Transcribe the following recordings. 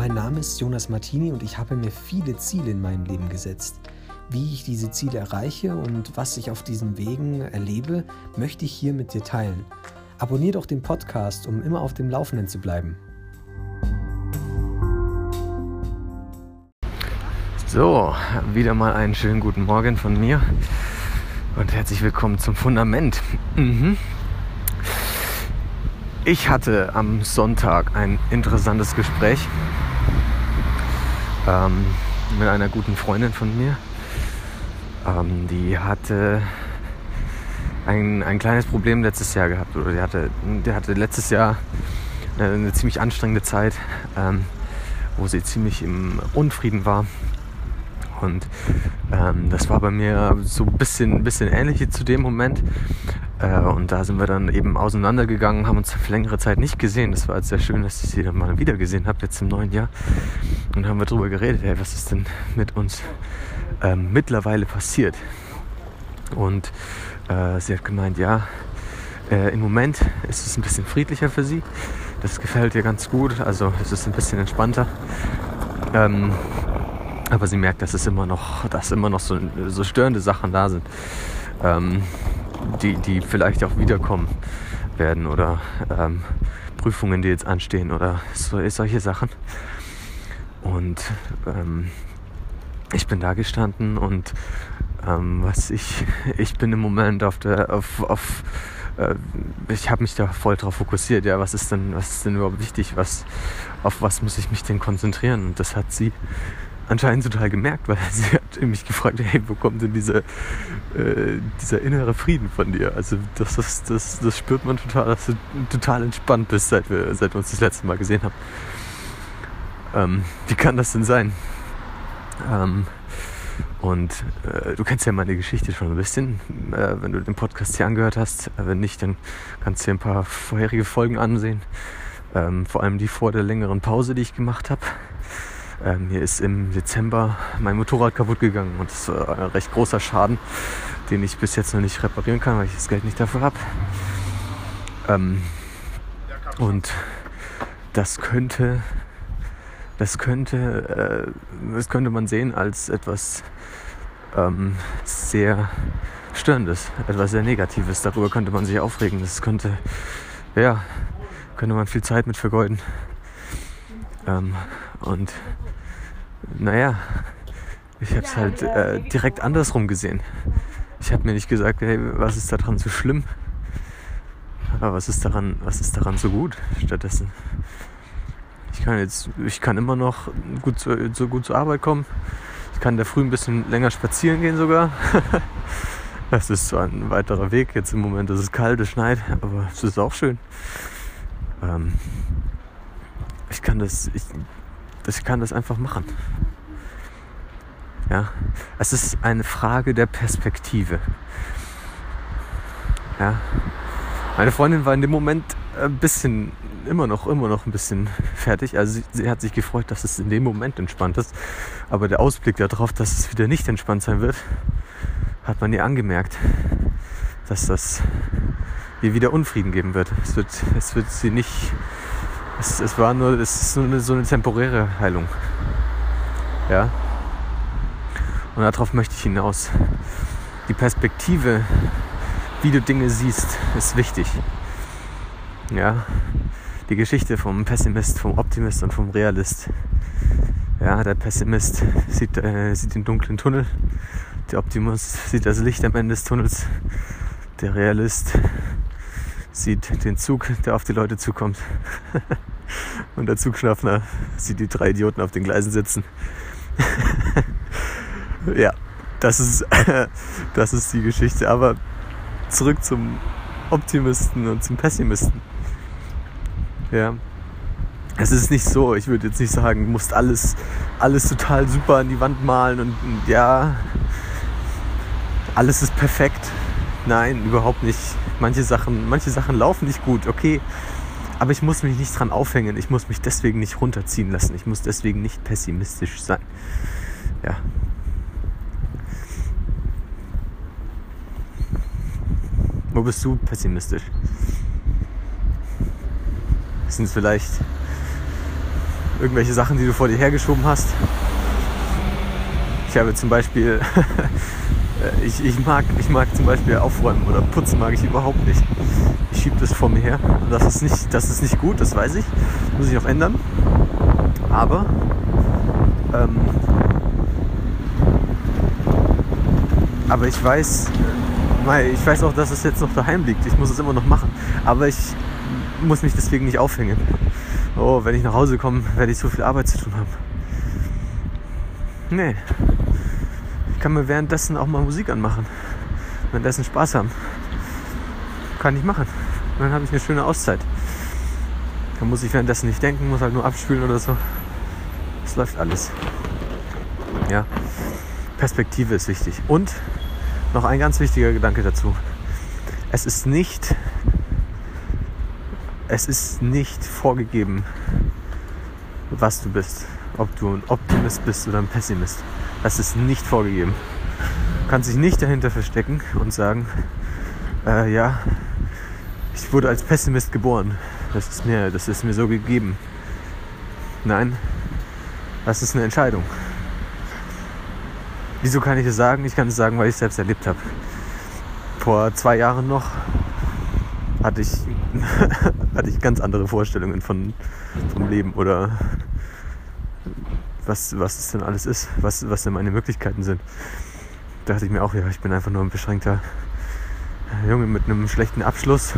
Mein Name ist Jonas Martini und ich habe mir viele Ziele in meinem Leben gesetzt. Wie ich diese Ziele erreiche und was ich auf diesen Wegen erlebe, möchte ich hier mit dir teilen. Abonnier doch den Podcast, um immer auf dem Laufenden zu bleiben. So, wieder mal einen schönen guten Morgen von mir und herzlich willkommen zum Fundament. Mhm. Ich hatte am Sonntag ein interessantes Gespräch ähm, mit einer guten Freundin von mir. Ähm, die hatte ein, ein kleines Problem letztes Jahr gehabt. Oder die hatte, die hatte letztes Jahr eine, eine ziemlich anstrengende Zeit, ähm, wo sie ziemlich im Unfrieden war. Und ähm, das war bei mir so ein bisschen, bisschen ähnlich zu dem Moment. Äh, und da sind wir dann eben auseinandergegangen, haben uns für längere Zeit nicht gesehen. Das war jetzt sehr schön, dass ich sie dann mal wieder gesehen habe, jetzt im neuen Jahr. Und haben wir darüber geredet, hey, was ist denn mit uns ähm, mittlerweile passiert? Und äh, sie hat gemeint, ja, äh, im Moment ist es ein bisschen friedlicher für sie. Das gefällt ihr ganz gut, also es ist ein bisschen entspannter. Ähm, aber sie merkt, dass es immer noch, dass immer noch so, so störende Sachen da sind. Ähm, die, die vielleicht auch wiederkommen werden oder ähm, Prüfungen, die jetzt anstehen oder so, solche Sachen. Und ähm, ich bin da gestanden und ähm, was ich, ich bin im Moment auf der, auf, auf äh, ich habe mich da voll drauf fokussiert, ja, was ist denn, was ist denn überhaupt wichtig, was, auf was muss ich mich denn konzentrieren? Und das hat sie anscheinend total gemerkt, weil sie hat mich gefragt, hey, wo kommt denn dieser, äh, dieser innere Frieden von dir? Also das, das, das, das spürt man total, dass du total entspannt bist, seit wir, seit wir uns das letzte Mal gesehen haben. Ähm, wie kann das denn sein? Ähm, und äh, du kennst ja meine Geschichte schon ein bisschen, äh, wenn du den Podcast hier angehört hast. Äh, wenn nicht, dann kannst du dir ein paar vorherige Folgen ansehen. Ähm, vor allem die vor der längeren Pause, die ich gemacht habe. Ähm, mir ist im Dezember mein Motorrad kaputt gegangen und das war ein recht großer Schaden, den ich bis jetzt noch nicht reparieren kann, weil ich das Geld nicht dafür habe. Ähm, und das könnte, das könnte, äh, das könnte man sehen als etwas ähm, sehr Störendes, etwas sehr Negatives. Darüber könnte man sich aufregen. Das könnte, ja, könnte man viel Zeit mit vergeuden. Ähm, und naja, ich habe es halt äh, direkt andersrum gesehen. Ich habe mir nicht gesagt, hey, was ist daran so schlimm? Aber was ist daran, was ist daran so gut stattdessen? Ich kann jetzt, ich kann immer noch gut zu, so gut zur Arbeit kommen. Ich kann da früh ein bisschen länger spazieren gehen sogar. Das ist zwar ein weiterer Weg. Jetzt im Moment ist es kalt, es schneit, aber es ist auch schön. Ähm, ich kann das, ich, ich kann das einfach machen. Ja, es ist eine Frage der Perspektive. Ja, meine Freundin war in dem Moment ein bisschen, immer noch, immer noch ein bisschen fertig. Also sie, sie hat sich gefreut, dass es in dem Moment entspannt ist. Aber der Ausblick darauf, dass es wieder nicht entspannt sein wird, hat man ihr angemerkt, dass das ihr wieder Unfrieden geben wird. Es wird, es wird sie nicht es, es war nur, es ist so eine, so eine temporäre Heilung. Ja. Und darauf möchte ich hinaus. Die Perspektive, wie du Dinge siehst, ist wichtig. Ja. Die Geschichte vom Pessimist, vom Optimist und vom Realist. Ja, der Pessimist sieht, äh, sieht den dunklen Tunnel. Der Optimist sieht das Licht am Ende des Tunnels. Der Realist sieht den Zug, der auf die Leute zukommt. Und der Zugschaffner sieht die drei Idioten auf den Gleisen sitzen. ja, das ist, das ist die Geschichte. Aber zurück zum Optimisten und zum Pessimisten. Ja. Es ist nicht so, ich würde jetzt nicht sagen, du musst alles, alles total super an die Wand malen und, und ja, alles ist perfekt. Nein, überhaupt nicht. Manche Sachen, manche Sachen laufen nicht gut, okay. Aber ich muss mich nicht dran aufhängen. Ich muss mich deswegen nicht runterziehen lassen. Ich muss deswegen nicht pessimistisch sein. Ja. Wo bist du pessimistisch? Sind es vielleicht irgendwelche Sachen, die du vor dir hergeschoben hast. Ich habe zum Beispiel, ich, ich, mag, ich mag zum Beispiel aufräumen oder putzen mag ich überhaupt nicht. Ich schiebe das vor mir her. Das ist, nicht, das ist nicht gut, das weiß ich. Muss ich auch ändern. Aber ähm, aber ich weiß, ich weiß auch, dass es jetzt noch daheim liegt. Ich muss es immer noch machen. Aber ich muss mich deswegen nicht aufhängen. Oh, wenn ich nach Hause komme, werde ich so viel Arbeit zu tun haben. Nee. Kann mir währenddessen auch mal Musik anmachen. Währenddessen Spaß haben. Kann ich machen. Und dann habe ich eine schöne Auszeit. Da muss ich währenddessen nicht denken, muss halt nur abspülen oder so. Es läuft alles. Ja. Perspektive ist wichtig. Und noch ein ganz wichtiger Gedanke dazu. Es ist nicht, es ist nicht vorgegeben, was du bist. Ob du ein Optimist bist oder ein Pessimist. Das ist nicht vorgegeben. Du kannst dich nicht dahinter verstecken und sagen, äh, ja, ich wurde als Pessimist geboren. Das ist mir, das ist mir so gegeben. Nein, das ist eine Entscheidung. Wieso kann ich das sagen? Ich kann es sagen, weil ich es selbst erlebt habe. Vor zwei Jahren noch hatte ich, hatte ich ganz andere Vorstellungen von, vom Leben oder was, was es denn alles ist, was, was denn meine Möglichkeiten sind. Da dachte ich mir auch, ja, ich bin einfach nur ein beschränkter Junge mit einem schlechten Abschluss.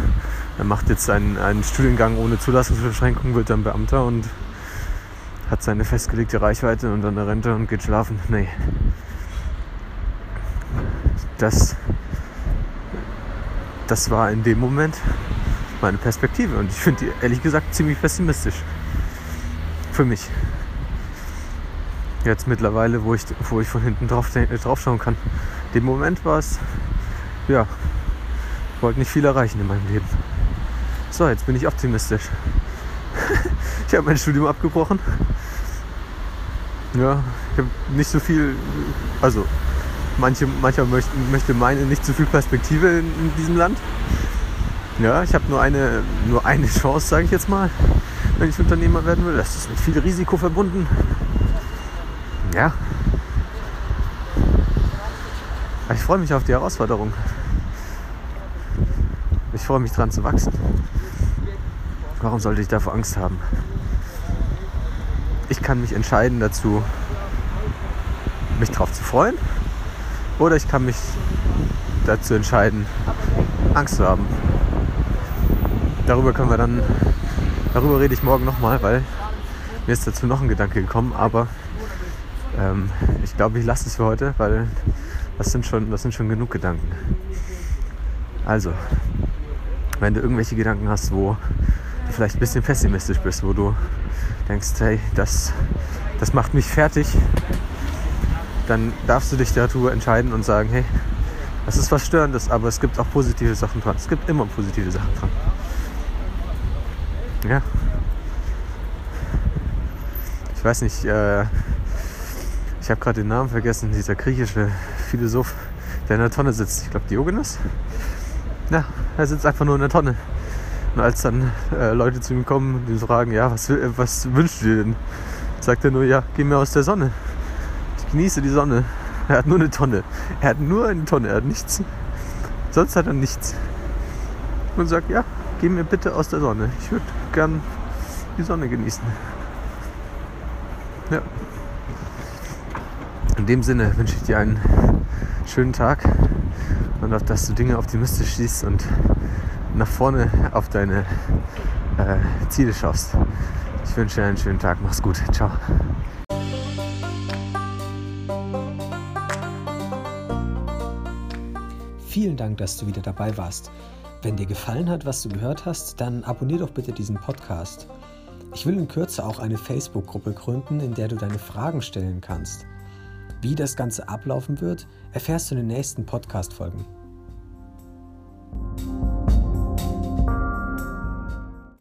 Er macht jetzt einen, einen Studiengang ohne Zulassungsbeschränkung, wird dann Beamter und hat seine festgelegte Reichweite und dann eine Rente und geht schlafen. Nee. Das, das war in dem Moment meine Perspektive und ich finde die ehrlich gesagt ziemlich pessimistisch. Für mich. Jetzt mittlerweile, wo ich, wo ich von hinten drauf, drauf schauen kann. Dem Moment war es, ja, ich wollte nicht viel erreichen in meinem Leben. So, jetzt bin ich optimistisch. ich habe mein Studium abgebrochen ja, ich habe nicht so viel, also manche, mancher möchte, möchte meinen, nicht so viel Perspektive in, in diesem Land. Ja, ich habe nur eine, nur eine Chance, sage ich jetzt mal, wenn ich Unternehmer werden will. Das ist mit viel Risiko verbunden. Ja. Ich freue mich auf die Herausforderung. Ich freue mich dran zu wachsen. Warum sollte ich davor Angst haben? ich kann mich entscheiden dazu, mich drauf zu freuen. Oder ich kann mich dazu entscheiden, Angst zu haben. Darüber können wir dann, darüber rede ich morgen nochmal, weil mir ist dazu noch ein Gedanke gekommen, aber ähm, ich glaube, ich lasse es für heute, weil das sind, schon, das sind schon genug Gedanken. Also, wenn du irgendwelche Gedanken hast, wo du vielleicht ein bisschen pessimistisch bist, wo du denkst, hey, das, das macht mich fertig, dann darfst du dich darüber entscheiden und sagen, hey, das ist was Störendes, aber es gibt auch positive Sachen dran. Es gibt immer positive Sachen dran. Ja. Ich weiß nicht, äh, habe gerade den Namen vergessen, dieser griechische Philosoph, der in der Tonne sitzt. Ich glaube, Diogenes. Ja, er sitzt einfach nur in der Tonne. Und als dann äh, Leute zu ihm kommen und ihn fragen, ja, was, was wünschst du dir denn? Sagt er nur, ja, geh mir aus der Sonne. Ich genieße die Sonne. Er hat nur eine Tonne. Er hat nur eine Tonne, er hat nichts. Sonst hat er nichts. Und sagt, ja, geh mir bitte aus der Sonne. Ich würde gern die Sonne genießen. Ja. In dem Sinne wünsche ich dir einen schönen Tag und auch, dass du Dinge optimistisch siehst und nach vorne auf deine äh, Ziele schaust. Ich wünsche dir einen schönen Tag. Mach's gut. Ciao. Vielen Dank, dass du wieder dabei warst. Wenn dir gefallen hat, was du gehört hast, dann abonnier doch bitte diesen Podcast. Ich will in Kürze auch eine Facebook-Gruppe gründen, in der du deine Fragen stellen kannst. Wie das Ganze ablaufen wird, erfährst du in den nächsten Podcast-Folgen.